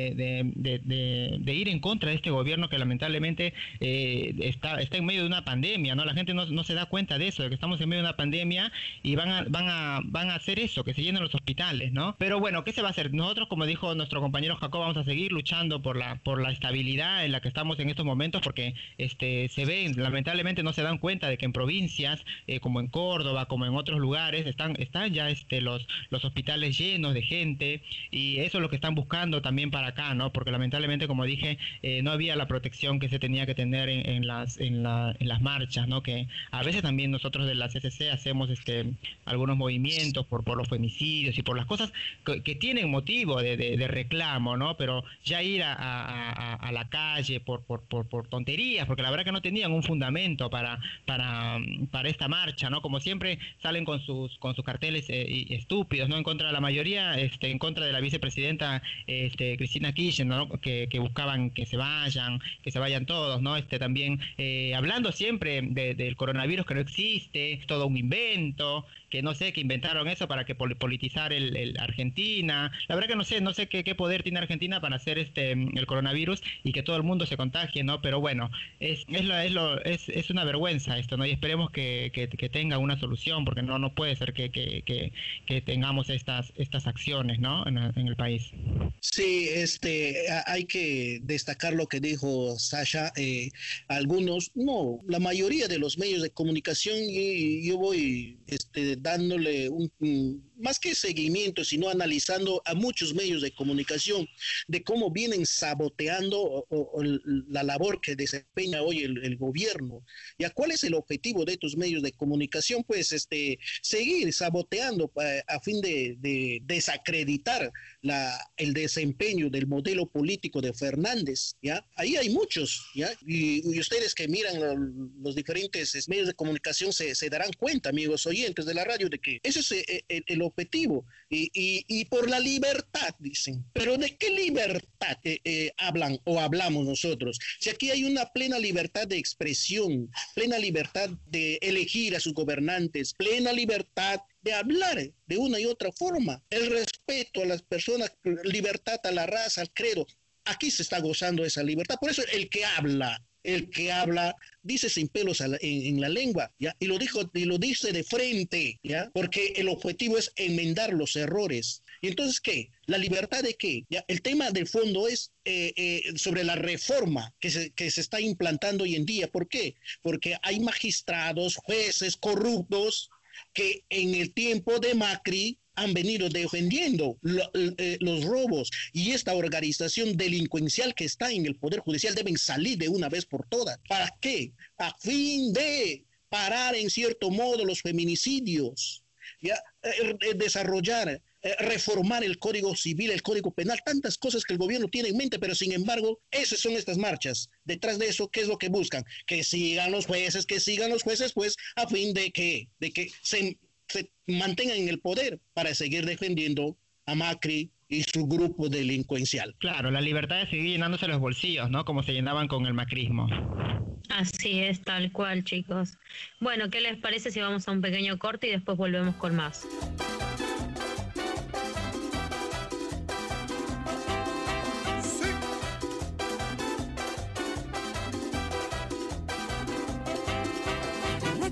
de, ir en contra de este gobierno que lamentablemente eh, está, está en medio de una pandemia, ¿no? La gente no, no, se da cuenta de eso, de que estamos en medio de una pandemia y van a, van a, van a hacer eso, que se llenen los hospitales, ¿no? Pero bueno, ¿qué se va a hacer? Nosotros, como dijo nuestro compañero Jacob, vamos a seguir luchando por la, por la estabilidad en la que estamos en estos momentos porque este, se ven, lamentablemente no se dan cuenta de que en provincias eh, como en Córdoba, como en otros lugares, están, están ya este, los, los hospitales llenos de gente y eso es lo que están buscando también para acá, ¿no? Porque lamentablemente, como dije, eh, no había la protección que se tenía que tener en, las, en, las marchas, ¿no? Que a veces también nosotros de la CCC hacemos este, algunos movimientos por, por los femicidios y por las cosas que, tienen motivo de, reclamo, ¿no? Pero ya ir a, la calle por, por, por, tonterías, porque la verdad que no tenían un fundamento para, para, para esta marcha, ¿no? Como siempre salen con sus, con sus carteles eh, estúpidos, ¿no? En contra de la mayoría, este, en contra de la vicepresidenta este, Cristina Kirchner, que, buscaban que se vayan, que se vayan todos, ¿no? Este, también eh, hablando siempre del coronavirus que no existe, todo un invento, que no sé, que inventaron eso para que politizar el, Argentina. La verdad que no sé, no sé qué, poder tiene Argentina para hacer este el coronavirus y que todo el mundo se contagie, ¿no? Pero bueno, es, es, lo, es, lo, es, es una vergüenza esto, ¿no? Y esperemos que, que, tenga una solución, porque no, no puede ser que, que, que tengamos estas, estas acciones, ¿no? En, en el país. Sí, este, hay que destacar lo que dijo Sasha. Eh, algunos, no, la mayoría de los medios de comunicación, y yo voy este, dándole un, más que seguimiento, sino analizando a muchos medios de comunicación de cómo vienen saboteando la labor que desempeña hoy el, gobierno. ¿Y a cuál es el objetivo de estos medios de comunicación? Pues este, seguir saboteando eh, a fin de, desacreditar la, el desempeño del modelo político de Fernández. ¿ya? Ahí hay muchos, ¿ya? Y, ustedes que miran los diferentes medios de comunicación se, se darán cuenta, amigos oyentes de la radio, de que ese es eh, el, el objetivo y, y, por la libertad, dicen. Pero ¿de qué libertad eh, eh, hablan o hablamos nosotros? Si aquí hay una plena libertad de expresión, plena libertad de elegir a sus gobernantes, plena libertad de hablar de una y otra forma, el respeto a las personas, libertad a la raza, al credo. Aquí se está gozando esa libertad. Por eso el que habla el que habla dice sin pelos en, la lengua. Y lo dijo, y lo dice de frente, ¿ya? Porque el objetivo es enmendar los errores. ¿Y entonces qué? ¿La libertad de qué? El tema del fondo es eh, eh, sobre la reforma que se, que se está implantando hoy en día. ¿Por qué? Porque hay magistrados, jueces corruptos que en el tiempo de Macri han venido defendiendo eh, los robos y esta organización delincuencial que está en el Poder Judicial deben salir de una vez por todas. ¿Para qué? A fin de parar en cierto modo los feminicidios, ya, eh, eh, desarrollar, reformar el Código Civil, el Código Penal, tantas cosas que el gobierno tiene en mente, pero sin embargo, esas son estas marchas. Detrás de eso, ¿qué es lo que buscan? Que sigan los jueces, que sigan los jueces, pues, a fin de que, de que se se mantengan en el poder para seguir defendiendo a Macri y su grupo delincuencial. Claro, la libertad de seguir llenándose los bolsillos, ¿no? Como se llenaban con el macrismo. Así es, tal cual, chicos. Bueno, ¿qué les parece si vamos a un pequeño corte y después volvemos con más?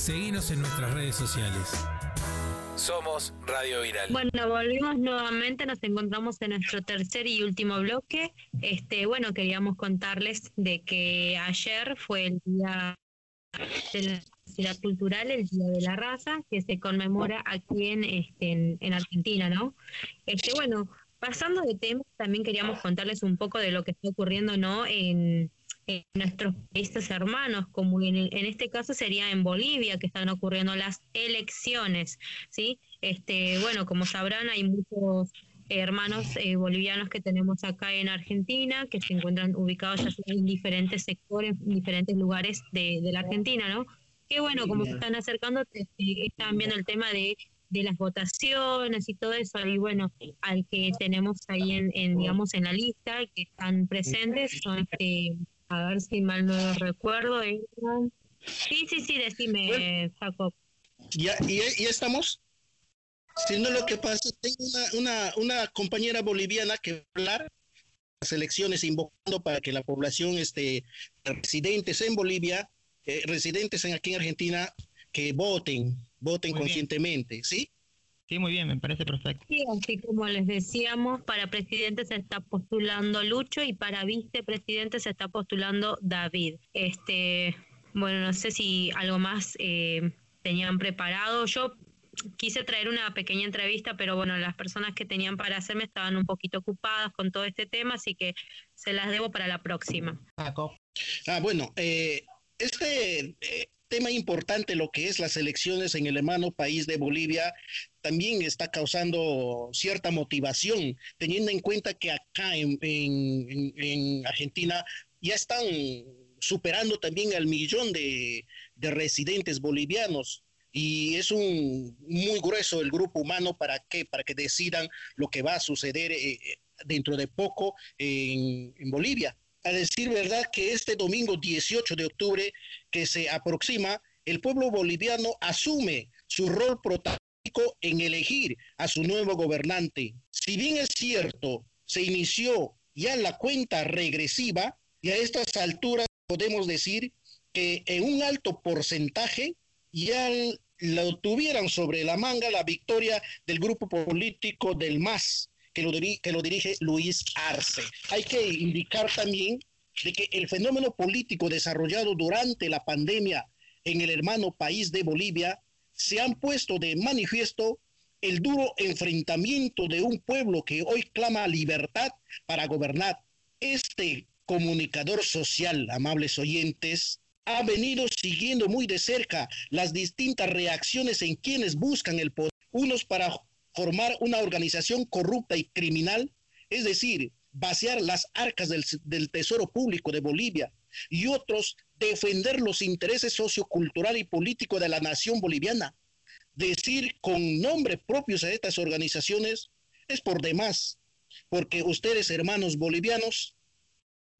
Seguimos en nuestras redes sociales. Somos Radio Viral. Bueno, volvimos nuevamente, nos encontramos en nuestro tercer y último bloque. Este, bueno, queríamos contarles de que ayer fue el día de la sociedad cultural, el Día de la Raza, que se conmemora aquí en, este, en, Argentina, ¿no? Este, bueno, pasando de tema, también queríamos contarles un poco de lo que está ocurriendo, ¿no? En nuestros países hermanos, como en, en, este caso sería en Bolivia, que están ocurriendo las elecciones, ¿sí? Este, bueno, como sabrán, hay muchos hermanos eh, bolivianos que tenemos acá en Argentina, que se encuentran ubicados en diferentes sectores, en diferentes lugares de, de la Argentina, ¿no? Que bueno, como se están acercando, están viendo el tema de de las votaciones y todo eso y bueno al que tenemos ahí en, en digamos en la lista que están presentes son este a ver si mal no recuerdo. Sí, sí, sí, decime, Jacob. ¿Ya, y, estamos? Si no, lo que pasa, tengo una, una, una compañera boliviana que hablar las elecciones invocando para que la población este, residentes en Bolivia, eh, residentes en, aquí en Argentina, que voten, voten conscientemente, ¿sí? Sí, muy bien, me parece perfecto. Sí, así como les decíamos, para presidente se está postulando Lucho y para vicepresidente se está postulando David. Este, bueno, no sé si algo más eh, tenían preparado. Yo quise traer una pequeña entrevista, pero bueno, las personas que tenían para hacerme estaban un poquito ocupadas con todo este tema, así que se las debo para la próxima. Ah, bueno, eh, este eh, tema importante, lo que es las elecciones en el hermano país de Bolivia, también está causando cierta motivación, teniendo en cuenta que acá en, en, en Argentina ya están superando también al millón de, de residentes bolivianos y es un muy grueso el grupo humano para que para que decidan lo que va a suceder eh, dentro de poco en, Bolivia. A decir verdad que este domingo 18 de octubre que se aproxima, el pueblo boliviano asume su rol protagónico en elegir a su nuevo gobernante. Si bien es cierto, se inició ya la cuenta regresiva y a estas alturas podemos decir que en un alto porcentaje ya lo tuvieran sobre la manga la victoria del grupo político del MAS, que lo, dirige Luis Arce. Hay que indicar también de que el fenómeno político desarrollado durante la pandemia en el hermano país de Bolivia se han puesto de manifiesto el duro enfrentamiento de un pueblo que hoy clama libertad para gobernar. Este comunicador social, amables oyentes, ha venido siguiendo muy de cerca las distintas reacciones en quienes buscan el poder, unos para formar una organización corrupta y criminal, es decir, vaciar las arcas del, del tesoro público de Bolivia, y otros defender los intereses sociocultural y político de la nación boliviana. Decir con nombre propios a estas organizaciones es por demás, porque ustedes, hermanos bolivianos,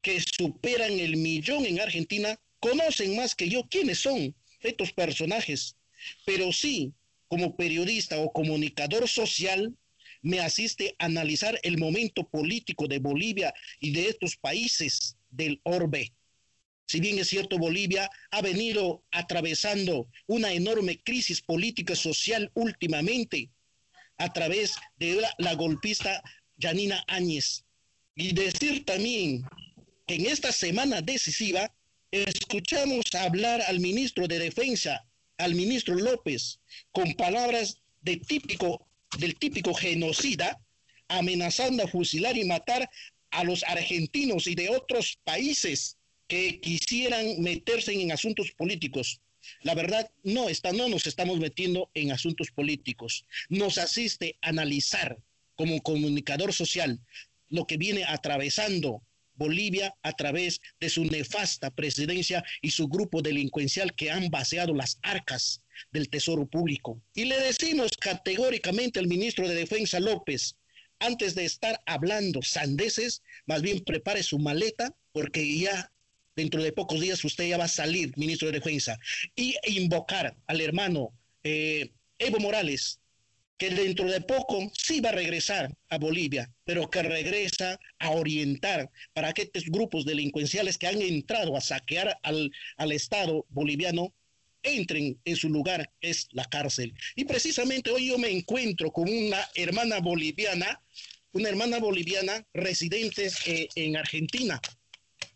que superan el millón en Argentina conocen más que yo quiénes son estos personajes, pero sí, como periodista o comunicador social, me asiste a analizar el momento político de Bolivia y de estos países del orbe. Si bien es cierto, Bolivia ha venido atravesando una enorme crisis política social últimamente a través de la, la golpista Yanina Áñez. Y decir también en esta semana decisiva escuchamos hablar al ministro de Defensa, al ministro López, con palabras de típico, del típico genocida, amenazando a fusilar y matar a los argentinos y de otros países que quisieran meterse en asuntos políticos. La verdad, no, está, no nos estamos metiendo en asuntos políticos. Nos asiste a analizar como comunicador social lo que viene atravesando Bolivia a través de su nefasta presidencia y su grupo delincuencial que han vaciado las arcas del Tesoro Público. Y le decimos categóricamente al ministro de Defensa López, antes de estar hablando sandeces, más bien prepare su maleta porque ya dentro de pocos días usted ya va a salir, ministro de Defensa, y invocar al hermano eh, Evo Morales, que dentro de poco sí va a regresar a Bolivia, pero que regresa a orientar para que estos grupos delincuenciales que han entrado a saquear al, al Estado boliviano entren en su lugar, es la cárcel. Y precisamente hoy yo me encuentro con una hermana boliviana, una hermana boliviana residentes eh, en Argentina.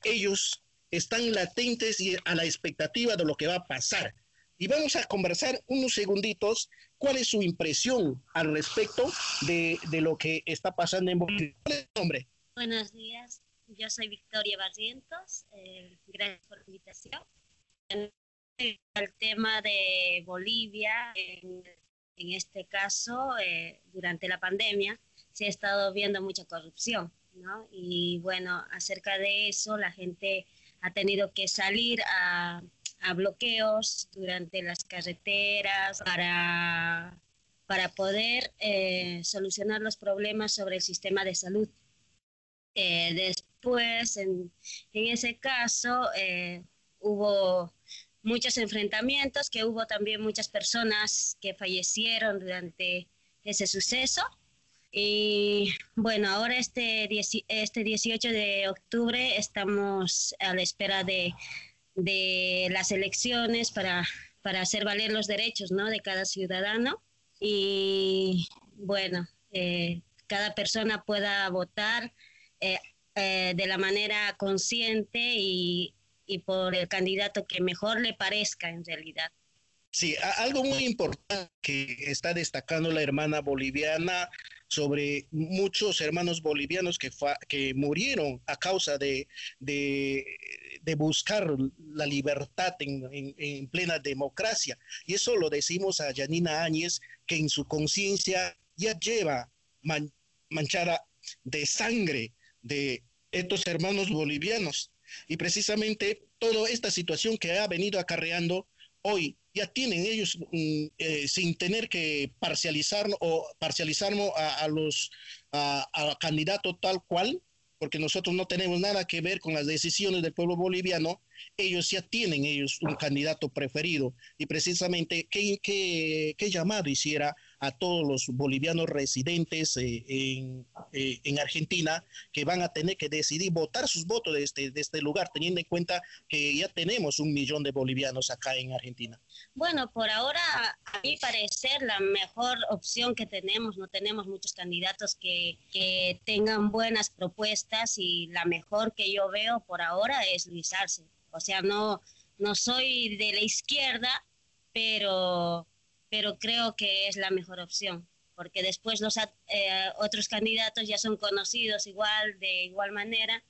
Ellos están latentes y a la expectativa de lo que va a pasar. Y vamos a conversar unos segunditos ¿Cuál es su impresión al respecto de, de lo que está pasando en Bolivia? ¿Cuál es su nombre? Buenos días, yo soy Victoria Barrientos. Eh, gracias por la invitación. El tema de Bolivia, en, en este caso, eh, durante la pandemia, se ha estado viendo mucha corrupción, ¿no? Y bueno, acerca de eso, la gente ha tenido que salir a a bloqueos durante las carreteras para, para poder eh, solucionar los problemas sobre el sistema de salud. Eh, después, en, en, ese caso, eh, hubo muchos enfrentamientos, que hubo también muchas personas que fallecieron durante ese suceso. Y bueno, ahora este, este 18 de octubre estamos a la espera de, de las elecciones para, para hacer valer los derechos ¿no? de cada ciudadano. Y bueno, eh, cada persona pueda votar eh, eh, de la manera consciente y, y por el candidato que mejor le parezca en realidad. Sí, algo muy importante que está destacando la hermana boliviana sobre muchos hermanos bolivianos que, que murieron a causa de, de, buscar la libertad en, plena democracia. Y eso lo decimos a Janina Áñez, que en su conciencia ya lleva manchada de sangre de estos hermanos bolivianos. Y precisamente toda esta situación que ha venido acarreando hoy ya tienen ellos mm, eh, sin tener que parcializar o parcializar a, los a, candidato tal cual, porque nosotros no tenemos nada que ver con las decisiones del pueblo boliviano, ellos ya tienen ellos un candidato preferido. Y precisamente qué, qué llamado hiciera a todos los bolivianos residentes eh, eh, en, Argentina que van a tener que decidir votar sus votos de este, de este lugar, teniendo en cuenta que ya tenemos un millón de bolivianos acá en Argentina. Bueno, por ahora, a mi parecer, la mejor opción que tenemos, no tenemos muchos candidatos que, que tengan buenas propuestas y la mejor que yo veo por ahora es Luis Arce. O sea, no, no soy de la izquierda, pero pero creo que es la mejor opción, porque después los eh, otros candidatos ya son conocidos igual, de igual manera,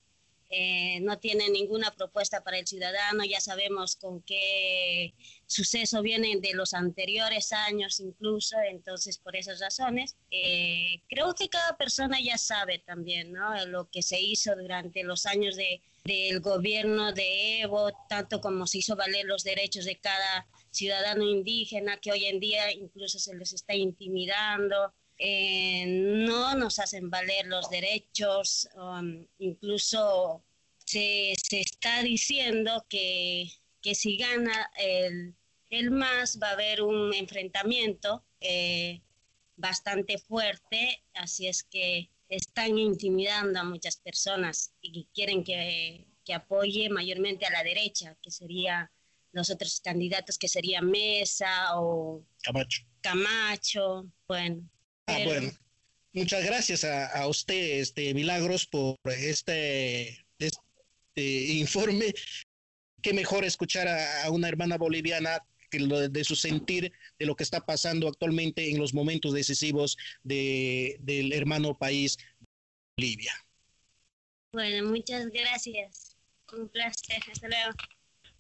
eh, no tienen ninguna propuesta para el ciudadano, ya sabemos con qué suceso vienen de los anteriores años incluso, entonces por esas razones, eh, creo que cada persona ya sabe también ¿no? lo que se hizo durante los años de, del gobierno de Evo, tanto como se hizo valer los derechos de cada ciudadano indígena que hoy en día incluso se les está intimidando, eh, no nos hacen valer los derechos, um, incluso se, se, está diciendo que, que si gana el, el, MAS va a haber un enfrentamiento eh, bastante fuerte, así es que están intimidando a muchas personas y quieren que, que apoye mayormente a la derecha, que sería los otros candidatos que serían Mesa o Camacho. Camacho, bueno. Ah, bueno. Muchas gracias a, usted, este Milagros, por este, este informe. Qué mejor escuchar a, una hermana boliviana de su sentir de lo que está pasando actualmente en los momentos decisivos de, del hermano país Bolivia. Bueno, muchas gracias. Un placer. Hasta luego.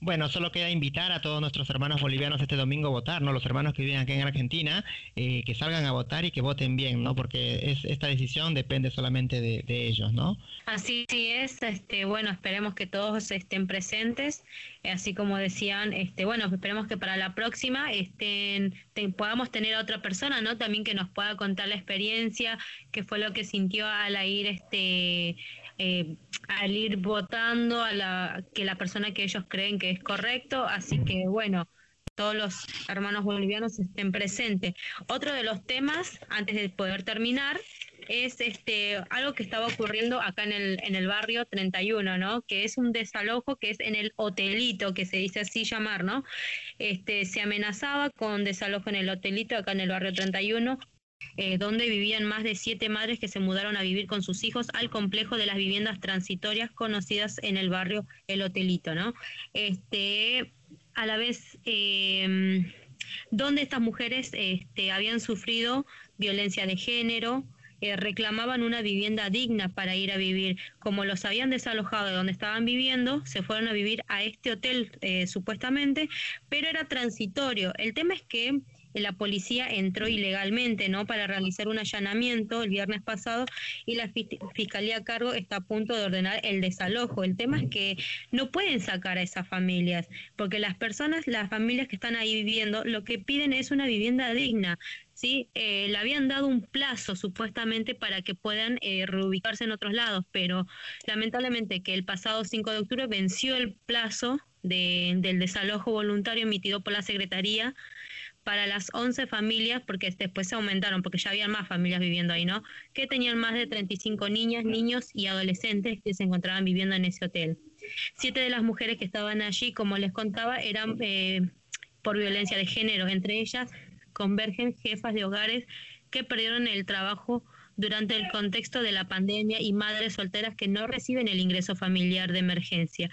Bueno, solo queda invitar a todos nuestros hermanos bolivianos este domingo a votar, ¿no? Los hermanos que viven aquí en Argentina, eh, que salgan a votar y que voten bien, ¿no? Porque es, esta decisión depende solamente de, ellos, ¿no? Así es, este, bueno, esperemos que todos estén presentes, eh, así como decían, este, bueno, esperemos que para la próxima estén, podamos tener a otra persona, ¿no? También que nos pueda contar la experiencia, qué fue lo que sintió al ir, este, eh, al ir votando a la que la persona que ellos creen que es correcto, así que bueno, todos los hermanos bolivianos estén presentes. Otro de los temas, antes de poder terminar, es este algo que estaba ocurriendo acá en el, en el barrio 31, ¿no? Que es un desalojo que es en el hotelito, que se dice así llamar, ¿no? Este, se amenazaba con desalojo en el hotelito acá en el barrio 31 eh, donde vivían más de siete madres que se mudaron a vivir con sus hijos al complejo de las viviendas transitorias conocidas en el barrio El Hotelito, ¿no? Este, a la vez, eh, donde estas mujeres este, habían sufrido violencia de género, eh, reclamaban una vivienda digna para ir a vivir. Como los habían desalojado de donde estaban viviendo, se fueron a vivir a este hotel supuestamente, pero era transitorio. El tema es que la policía entró ilegalmente, ¿no? Para realizar un allanamiento el viernes pasado y la fiscalía a cargo está a punto de ordenar el desalojo. El tema es que no pueden sacar a esas familias, porque las personas, las familias que están ahí viviendo, lo que piden es una vivienda digna. ¿sí? Eh, le habían dado un plazo supuestamente para que puedan eh, reubicarse en otros lados, pero lamentablemente que el pasado 5 de octubre venció el plazo del desalojo voluntario emitido por la Secretaría para las 11 familias, porque después se aumentaron, porque ya había más familias viviendo ahí, ¿no? Que tenían más de 35 niñas, niños y adolescentes que se encontraban viviendo en ese hotel. Siete de las mujeres que estaban allí, como les contaba, eran eh, por violencia de género. Entre ellas convergen jefas de hogares que perdieron el trabajo durante el contexto de la pandemia y madres solteras que no reciben el ingreso familiar de emergencia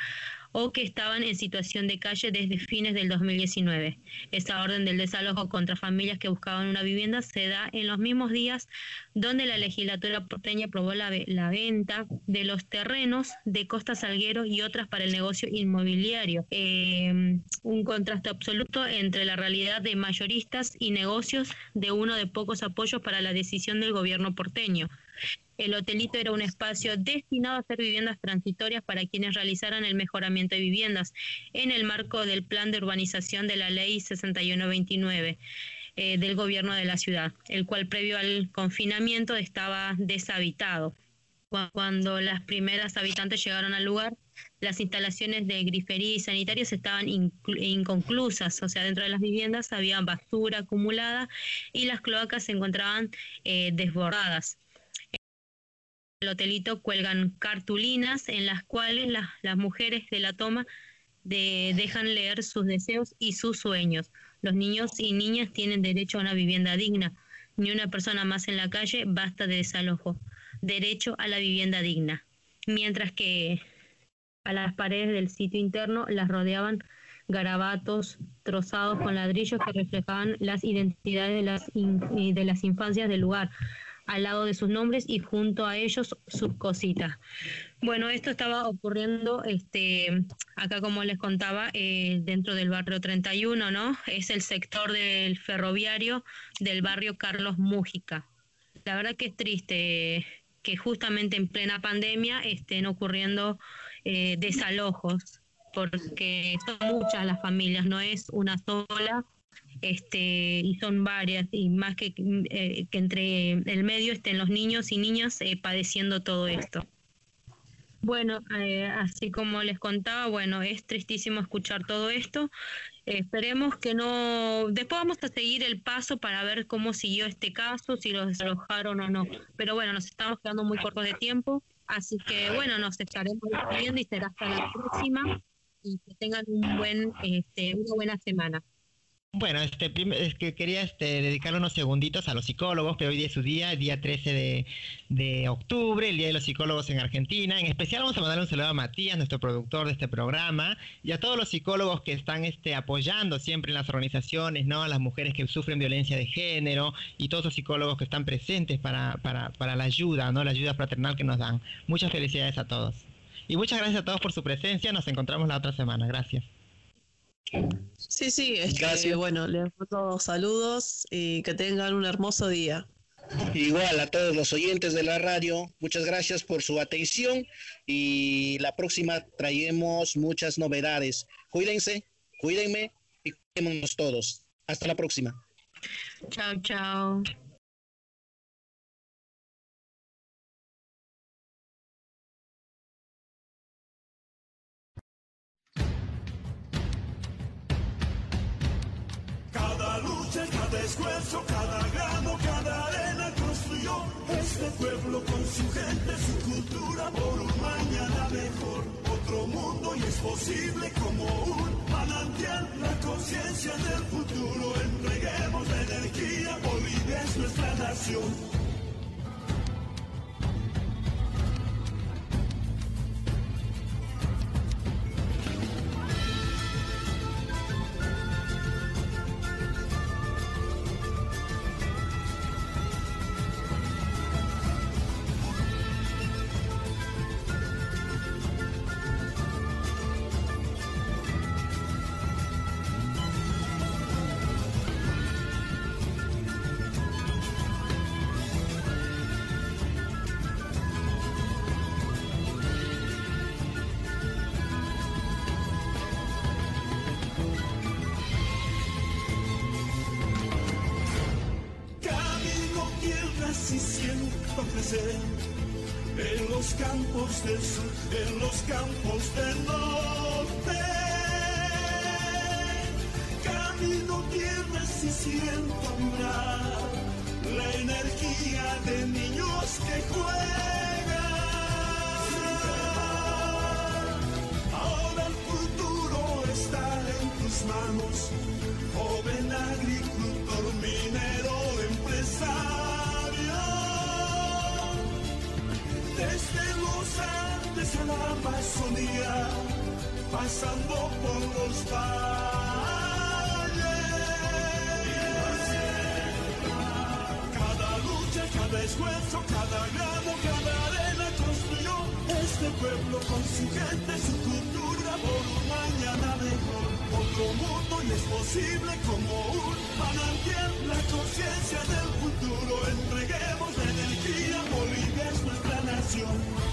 o que estaban en situación de calle desde fines del 2019. Esta orden del desalojo contra familias que buscaban una vivienda se da en los mismos días donde la legislatura porteña aprobó la, venta de los terrenos de Costa Salguero y otras para el negocio inmobiliario. Eh, un contraste absoluto entre la realidad de mayoristas y negocios de uno de pocos apoyos para la decisión del gobierno porteño. El hotelito era un espacio destinado a ser viviendas transitorias para quienes realizaran el mejoramiento de viviendas en el marco del plan de urbanización de la ley 6129 eh, del gobierno de la ciudad, el cual previo al confinamiento estaba deshabitado. Cuando las primeras habitantes llegaron al lugar, las instalaciones de grifería y sanitarios estaban inconclusas, o sea, dentro de las viviendas había basura acumulada y las cloacas se encontraban eh, desbordadas el hotelito cuelgan cartulinas en las cuales las mujeres de la toma dejan leer sus deseos y sus sueños. Los niños y niñas tienen derecho a una vivienda digna. Ni una persona más en la calle basta de desalojo. Derecho a la vivienda digna. Mientras que a las paredes del sitio interno las rodeaban garabatos trozados con ladrillos que reflejaban las identidades de las, de las infancias del lugar al lado de sus nombres y junto a ellos sus cositas. Bueno, esto estaba ocurriendo este, acá, como les contaba, eh, dentro del barrio 31, ¿no? Es el sector del ferroviario del barrio Carlos Mújica. La verdad que es triste que justamente en plena pandemia estén ocurriendo eh, desalojos, porque son muchas las familias, no es una sola este, y son varias, y más que, eh, que entre el medio estén los niños y niñas eh, padeciendo todo esto. Bueno, eh, así como les contaba, bueno, es tristísimo escuchar todo esto. esperemos que no. Después vamos a seguir el paso para ver cómo siguió este caso, si los desalojaron o no. Pero bueno, nos estamos quedando muy cortos de tiempo, así que bueno, nos estaremos viendo y será hasta la próxima y que tengan un buen, este, una buena semana. Bueno, este, es que quería este, dedicar unos segunditos a los psicólogos, que hoy día es su día, el día 13 de, de, octubre, el Día de los Psicólogos en Argentina. En especial vamos a mandar un saludo a Matías, nuestro productor de este programa, y a todos los psicólogos que están este, apoyando siempre en las organizaciones, ¿no? A las mujeres que sufren violencia de género y todos los psicólogos que están presentes para, para, para la ayuda, ¿no? La ayuda fraternal que nos dan. Muchas felicidades a todos. Y muchas gracias a todos por su presencia. Nos encontramos la otra semana. Gracias. Sí, sí, este, bueno, les mando saludos y que tengan un hermoso día. Igual a todos los oyentes de la radio, muchas gracias por su atención y la próxima traemos muchas novedades. Cuídense, cuídenme y cuidémonos todos. Hasta la próxima. Chao, chao. Esfuerzo, cada grano, cada arena construyó este pueblo con su gente, su cultura por un mañana mejor. Otro mundo y es posible como un manantial, la conciencia del futuro. Entreguemos la energía, Bolivia es nuestra nación. Los campos del sur, en los campos del norte. Camino tierra viernes y siento vibrar la energía de niños que juegan. Ahora el futuro está en tus manos, joven agricultor, Desde los Andes a la Amazonía, pasando por los valles. Cada lucha, cada esfuerzo, cada grano, cada arena construyó este pueblo con su gente, su cultura por un mañana mejor. Otro mundo y es posible como un manantial, la conciencia del futuro. Entreguemos nuestra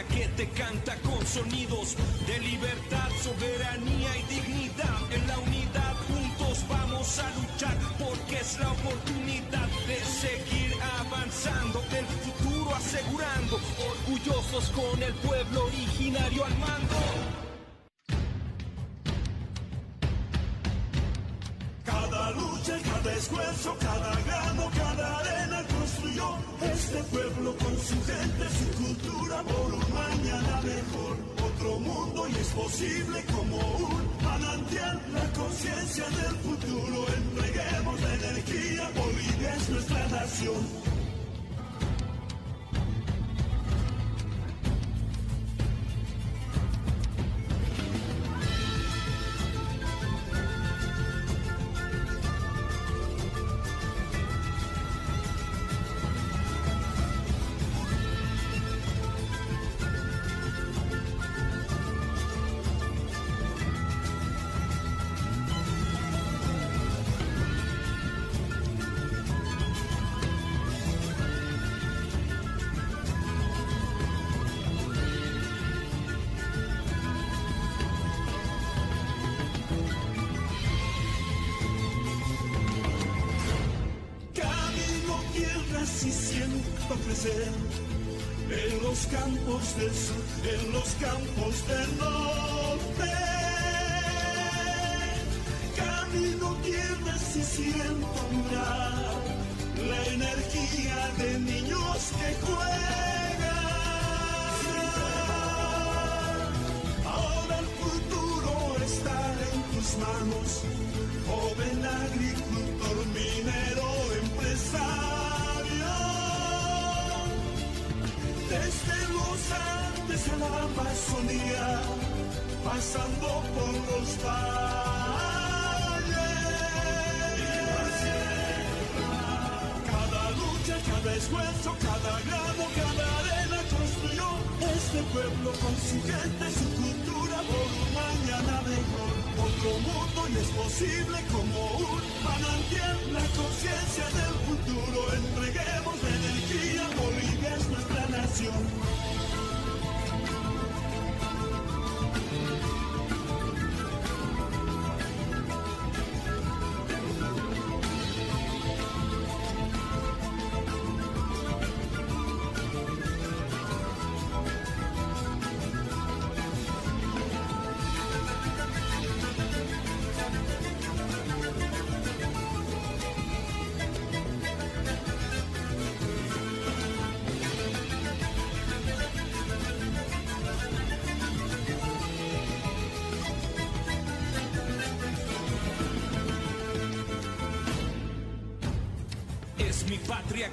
que te canta con sonidos de libertad, soberanía y dignidad. En la unidad juntos vamos a luchar porque es la oportunidad de seguir avanzando, el futuro asegurando, orgullosos con el pueblo originario al mando. Cada lucha, cada esfuerzo, posible como un manantial, la conciencia del futuro. Entreguemos la energía, Bolivia es nuestra nación. Que juegan. Ahora el futuro está en tus manos, joven agricultor, minero, empresario. Desde los Andes a la Amazonía, pasando por los valles. Esfuerzo, cada grano, cada arena construyó este pueblo con su gente, su cultura por un mañana mejor. Otro mundo y es posible como un manantial, la conciencia del futuro. Entreguemos energía, Bolivia es nuestra nación.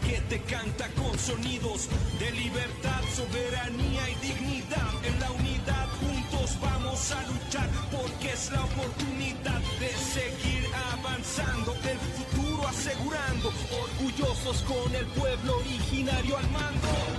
Que te canta con sonidos de libertad, soberanía y dignidad. En la unidad juntos vamos a luchar porque es la oportunidad de seguir avanzando, el futuro asegurando, orgullosos con el pueblo originario al mando.